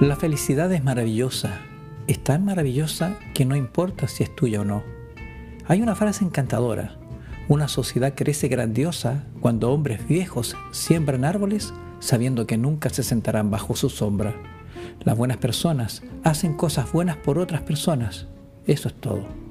La felicidad es maravillosa, es tan maravillosa que no importa si es tuya o no. Hay una frase encantadora, una sociedad crece grandiosa cuando hombres viejos siembran árboles sabiendo que nunca se sentarán bajo su sombra. Las buenas personas hacen cosas buenas por otras personas. Eso es todo.